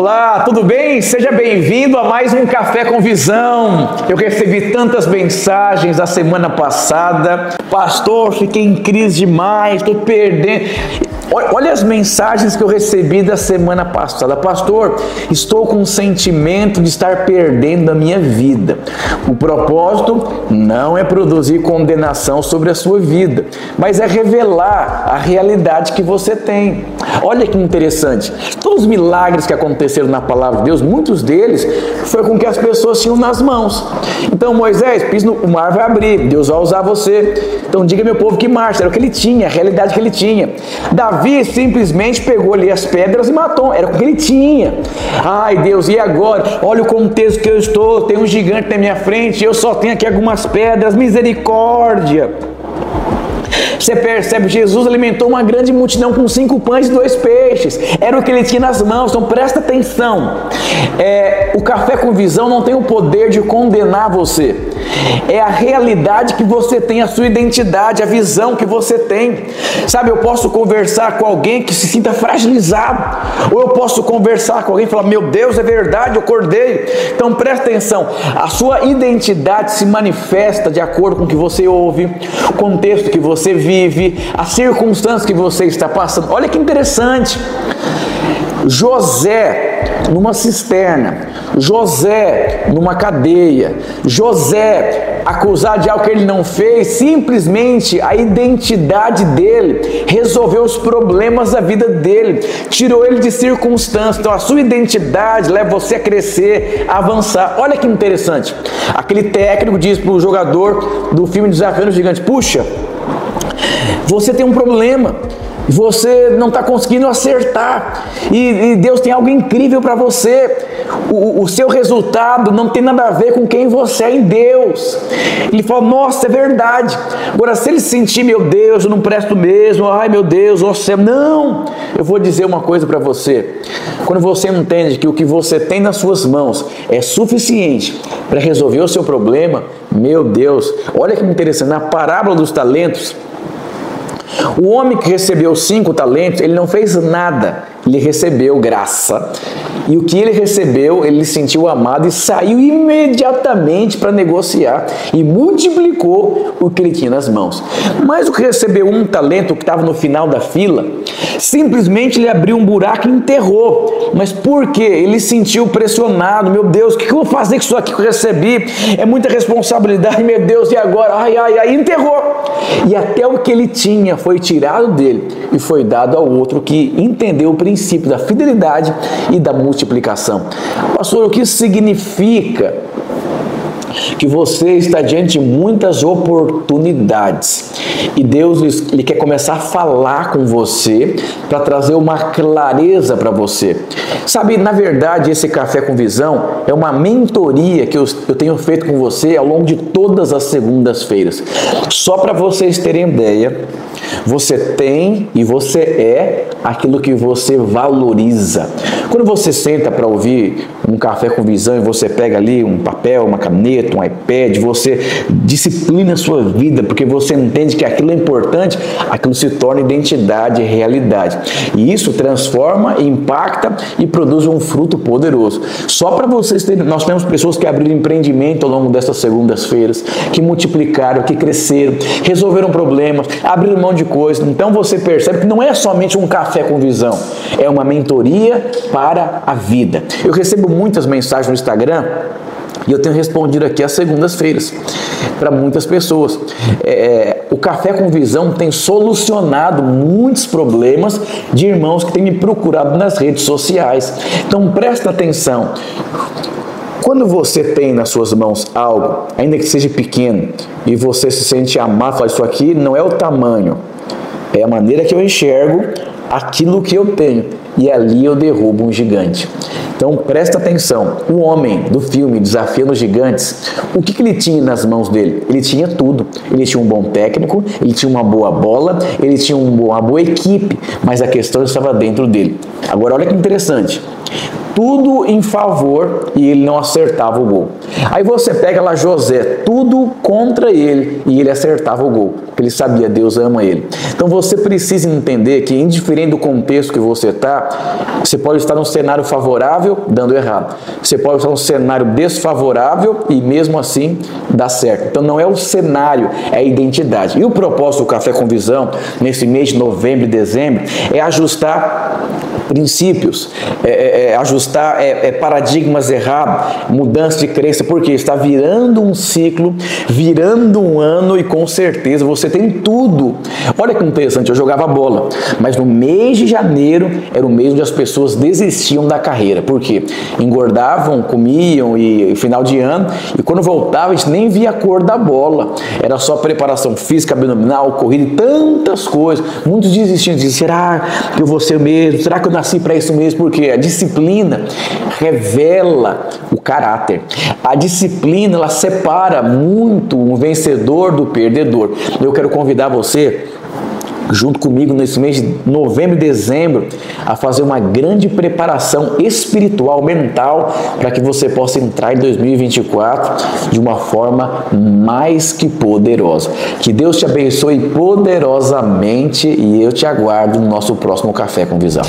Olá, tudo bem? Seja bem-vindo a mais um Café com Visão. Eu recebi tantas mensagens a semana passada. Pastor, fiquei em crise demais, estou perdendo. Olha as mensagens que eu recebi da semana passada. Pastor, estou com um sentimento de estar perdendo a minha vida. O propósito não é produzir condenação sobre a sua vida, mas é revelar a realidade que você tem. Olha que interessante. Todos os milagres que aconteceram na palavra de Deus, muitos deles foi com que as pessoas tinham nas mãos. Então Moisés, pis no, o mar vai abrir, Deus vai usar você. Então diga meu povo que marcha, era o que ele tinha, a realidade que ele tinha. Davi Davi simplesmente pegou ali as pedras e matou, era o que ele tinha. Ai Deus, e agora? Olha o contexto que eu estou, tem um gigante na minha frente, eu só tenho aqui algumas pedras, misericórdia. Você percebe, Jesus alimentou uma grande multidão com cinco pães e dois peixes. Era o que ele tinha nas mãos. Então presta atenção. É, o café com visão não tem o poder de condenar você. É a realidade que você tem, a sua identidade, a visão que você tem. Sabe, eu posso conversar com alguém que se sinta fragilizado, ou eu posso conversar com alguém e falar: Meu Deus, é verdade, eu acordei. Então presta atenção, a sua identidade se manifesta de acordo com o que você ouve, o contexto que você vive as circunstâncias que você está passando. Olha que interessante. José numa cisterna, José numa cadeia, José acusado de algo que ele não fez, simplesmente a identidade dele resolveu os problemas da vida dele, tirou ele de circunstâncias. Então a sua identidade leva você a crescer, a avançar. Olha que interessante. Aquele técnico diz para o jogador do filme Desafiando o Gigante: Puxa, você tem um problema, você não está conseguindo acertar, e, e, Deus tem algo incrível para você. O, o, seu resultado não tem nada a ver com quem você é em Deus. Ele fala: Nossa, é verdade. Agora, se ele sentir, meu Deus, eu não presto mesmo, ai meu Deus, você. Não, eu vou dizer uma coisa para você. Quando você entende que o que você tem nas suas mãos é suficiente para resolver o seu problema, meu Deus, olha que interessante, na parábola dos talentos. O homem que recebeu cinco talentos, ele não fez nada, ele recebeu graça. E o que ele recebeu, ele sentiu amado e saiu imediatamente para negociar e multiplicou o que ele tinha nas mãos. Mas o que recebeu um talento, que estava no final da fila, simplesmente ele abriu um buraco e enterrou. Mas por quê? Ele sentiu pressionado. Meu Deus, o que eu vou fazer com isso aqui que eu recebi? É muita responsabilidade, meu Deus, e agora? Ai, ai, ai, enterrou. E até o que ele tinha foi tirado dele e foi dado ao outro que entendeu o princípio da fidelidade e da multiplicação. Pastor, o que significa? Que você está diante de muitas oportunidades e Deus ele quer começar a falar com você para trazer uma clareza para você. Sabe, na verdade, esse Café com Visão é uma mentoria que eu, eu tenho feito com você ao longo de todas as segundas-feiras. Só para vocês terem ideia, você tem e você é aquilo que você valoriza. Quando você senta para ouvir um café com visão e você pega ali um papel, uma caneta, um iPad, você disciplina a sua vida porque você entende que aquilo é importante, aquilo se torna identidade e realidade. E isso transforma, impacta e produz um fruto poderoso. Só para vocês terem, nós temos pessoas que abriram empreendimento ao longo dessas segundas-feiras, que multiplicaram, que cresceram, resolveram problemas, abriram mão de coisas. Então você percebe que não é somente um café com visão, é uma mentoria para a vida. Eu recebo muitas mensagens no Instagram e eu tenho respondido aqui às segundas-feiras para muitas pessoas. É, o Café com Visão tem solucionado muitos problemas de irmãos que têm me procurado nas redes sociais. Então presta atenção. Quando você tem nas suas mãos algo, ainda que seja pequeno, e você se sente amado, fala, isso aqui não é o tamanho, é a maneira que eu enxergo aquilo que eu tenho. E ali eu derrubo um gigante. Então presta atenção, o homem do filme Desafiando os Gigantes, o que, que ele tinha nas mãos dele? Ele tinha tudo. Ele tinha um bom técnico, ele tinha uma boa bola, ele tinha uma boa equipe, mas a questão estava dentro dele. Agora olha que interessante. Tudo em favor e ele não acertava o gol. Aí você pega lá José, tudo contra ele e ele acertava o gol, porque ele sabia Deus ama ele. Então você precisa entender que, indiferente do contexto que você está, você pode estar num cenário favorável dando errado, você pode estar num cenário desfavorável e mesmo assim dá certo. Então não é o cenário, é a identidade. E o propósito do Café com Visão, nesse mês de novembro e dezembro, é ajustar princípios, é, é, é ajustar é, é, paradigmas errados, mudança de crença, porque está virando um ciclo, virando um ano e com certeza você tem tudo. Olha que interessante, eu jogava bola, mas no mês de janeiro era o mês onde as pessoas desistiam da carreira, porque engordavam, comiam e, e final de ano, e quando voltava a gente nem via a cor da bola, era só preparação física, abdominal, corrida e tantas coisas. Muitos desistiam, diziam, será que eu vou ser mesmo? Será que eu nasci para isso mesmo, porque a disciplina revela o caráter. A disciplina ela separa muito um vencedor do perdedor. Eu quero convidar você junto comigo nesse mês de novembro e dezembro a fazer uma grande preparação espiritual, mental, para que você possa entrar em 2024 de uma forma mais que poderosa. Que Deus te abençoe poderosamente e eu te aguardo no nosso próximo Café com Visão.